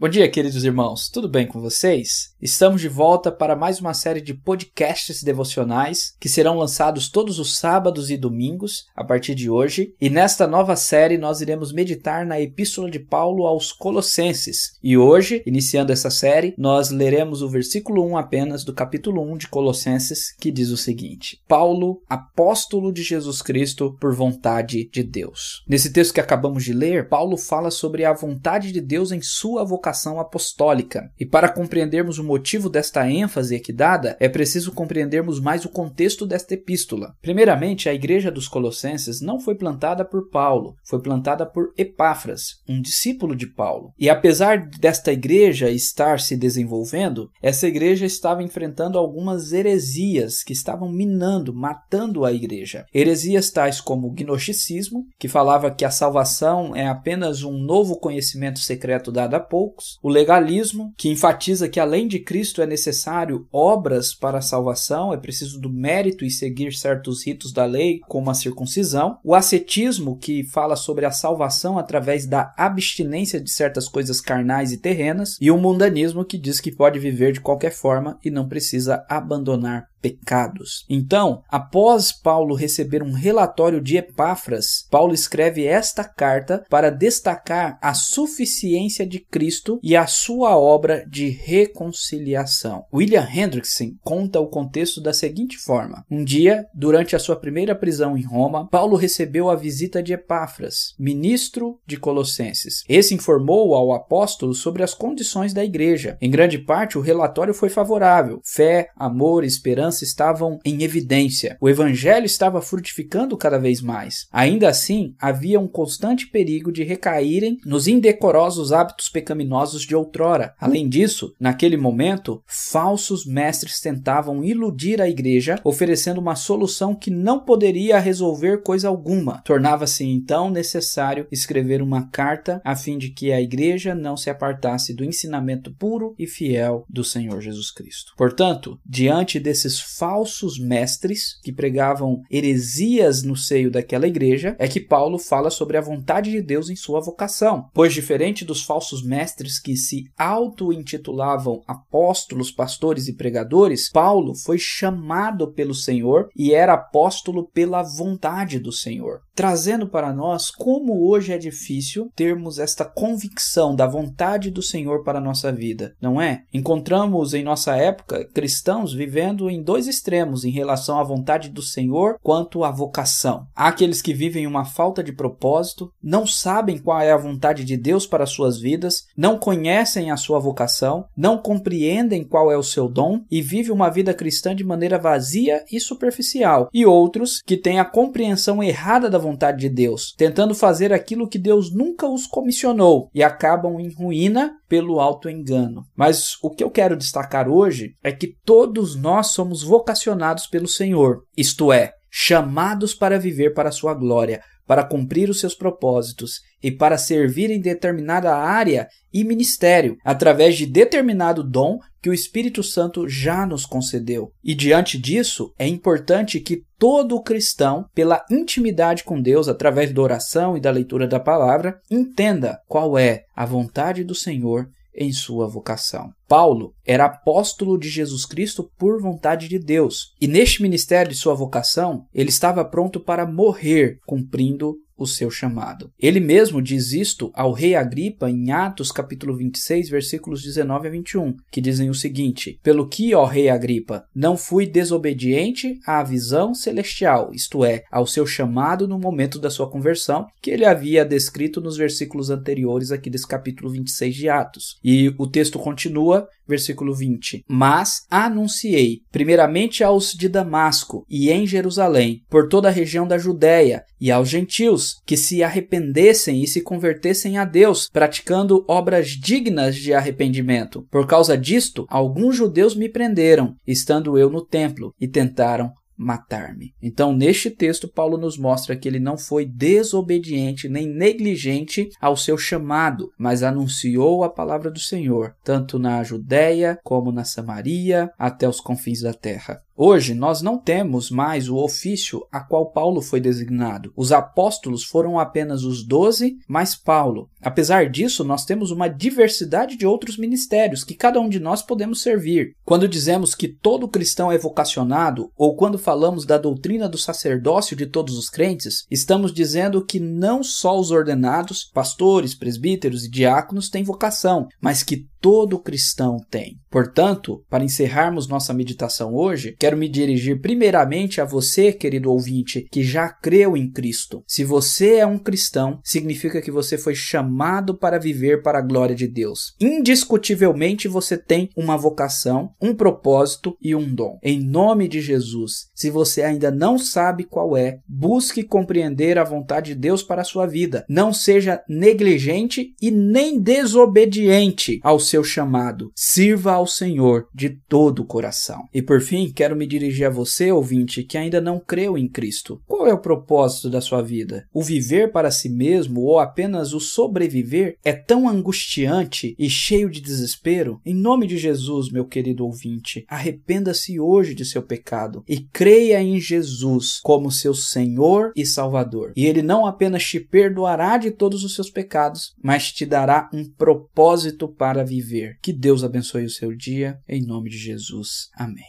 Bom dia, queridos irmãos, tudo bem com vocês? Estamos de volta para mais uma série de podcasts devocionais que serão lançados todos os sábados e domingos a partir de hoje. E nesta nova série nós iremos meditar na Epístola de Paulo aos Colossenses. E hoje, iniciando essa série, nós leremos o versículo 1 apenas do capítulo 1 de Colossenses, que diz o seguinte: Paulo, apóstolo de Jesus Cristo por vontade de Deus. Nesse texto que acabamos de ler, Paulo fala sobre a vontade de Deus em sua vocação vocação apostólica. E para compreendermos o motivo desta ênfase aqui dada, é preciso compreendermos mais o contexto desta epístola. Primeiramente, a igreja dos Colossenses não foi plantada por Paulo, foi plantada por Epáfras, um discípulo de Paulo. E apesar desta igreja estar se desenvolvendo, essa igreja estava enfrentando algumas heresias que estavam minando, matando a igreja. Heresias tais como o gnosticismo, que falava que a salvação é apenas um novo conhecimento secreto dado a poucos, O legalismo, que enfatiza que além de Cristo é necessário obras para a salvação, é preciso do mérito e seguir certos ritos da lei, como a circuncisão. O ascetismo, que fala sobre a salvação através da abstinência de certas coisas carnais e terrenas. E o mundanismo, que diz que pode viver de qualquer forma e não precisa abandonar pecados. Então, após Paulo receber um relatório de Epáfras, Paulo escreve esta carta para destacar a suficiência de Cristo e a sua obra de reconciliação. William Hendrickson conta o contexto da seguinte forma: Um dia, durante a sua primeira prisão em Roma, Paulo recebeu a visita de Epáfras, ministro de Colossenses. Esse informou ao apóstolo sobre as condições da igreja. Em grande parte, o relatório foi favorável: fé, amor, esperança esperança estavam em evidência. O evangelho estava frutificando cada vez mais. Ainda assim, havia um constante perigo de recaírem nos indecorosos hábitos pecaminosos de outrora. Além disso, naquele momento, falsos mestres tentavam iludir a igreja, oferecendo uma solução que não poderia resolver coisa alguma. Tornava-se então necessário escrever uma carta a fim de que a igreja não se apartasse do ensinamento puro e fiel do Senhor Jesus Cristo. Portanto, diante desses falsos mestres que pregavam heresias no seio daquela igreja, é que Paulo fala sobre a vontade de Deus em sua vocação. Pois, diferente dos falsos mestres que se auto-intitulavam apóstolos, pastores e pregadores, Paulo foi chamado pelo Senhor e era apóstolo pela vontade do Senhor, trazendo para nós como hoje é difícil termos esta convicção da vontade do Senhor para a nossa vida, não é? Encontramos em nossa época cristãos vivendo em dois extremos em relação à vontade do Senhor quanto à vocação. Há aqueles que vivem uma falta de propósito, não sabem qual é a vontade de Deus para suas vidas, não conhecem a sua vocação, não compreendem qual é o seu dom e vivem uma vida cristã de maneira vazia e superficial. E outros que têm a compreensão errada da vontade de Deus, tentando fazer aquilo que Deus nunca os comissionou e acabam em ruína pelo alto engano. Mas o que eu quero destacar hoje é que todos nós somos vocacionados pelo Senhor, isto é, chamados para viver para a sua glória, para cumprir os seus propósitos e para servir em determinada área e ministério, através de determinado dom que o Espírito Santo já nos concedeu. E diante disso, é importante que todo cristão, pela intimidade com Deus, através da oração e da leitura da palavra, entenda qual é a vontade do Senhor em sua vocação. Paulo era apóstolo de Jesus Cristo por vontade de Deus, e neste ministério de sua vocação, ele estava pronto para morrer cumprindo o seu chamado. Ele mesmo diz isto ao rei Agripa em Atos capítulo 26, versículos 19 a 21, que dizem o seguinte: Pelo que, ó rei Agripa, não fui desobediente à visão celestial, isto é, ao seu chamado no momento da sua conversão, que ele havia descrito nos versículos anteriores aqui desse capítulo 26 de Atos. E o texto continua versículo 20. Mas anunciei, primeiramente aos de Damasco e em Jerusalém, por toda a região da Judéia, e aos gentios, que se arrependessem e se convertessem a Deus, praticando obras dignas de arrependimento. Por causa disto, alguns judeus me prenderam, estando eu no templo, e tentaram matar-me. Então, neste texto, Paulo nos mostra que ele não foi desobediente nem negligente ao seu chamado, mas anunciou a palavra do Senhor, tanto na Judéia como na Samaria, até os confins da terra. Hoje nós não temos mais o ofício a qual Paulo foi designado. Os apóstolos foram apenas os doze, mais Paulo. Apesar disso, nós temos uma diversidade de outros ministérios que cada um de nós podemos servir. Quando dizemos que todo cristão é vocacionado, ou quando falamos da doutrina do sacerdócio de todos os crentes, estamos dizendo que não só os ordenados, pastores, presbíteros e diáconos têm vocação, mas que todo cristão tem. Portanto, para encerrarmos nossa meditação hoje, quero me dirigir primeiramente a você, querido ouvinte, que já creu em Cristo. Se você é um cristão, significa que você foi chamado para viver para a glória de Deus. Indiscutivelmente você tem uma vocação, um propósito e um dom. Em nome de Jesus, se você ainda não sabe qual é, busque compreender a vontade de Deus para a sua vida. Não seja negligente e nem desobediente ao seu chamado. Sirva ao Senhor de todo o coração. E por fim, quero me dirigir a você, ouvinte, que ainda não creu em Cristo. Qual é o propósito da sua vida? O viver para si mesmo ou apenas o sobreviver é tão angustiante e cheio de desespero? Em nome de Jesus, meu querido ouvinte, arrependa-se hoje de seu pecado e creia em Jesus como seu Senhor e Salvador. E ele não apenas te perdoará de todos os seus pecados, mas te dará um propósito para viver. Que Deus abençoe o seu dia, em nome de Jesus. Amém.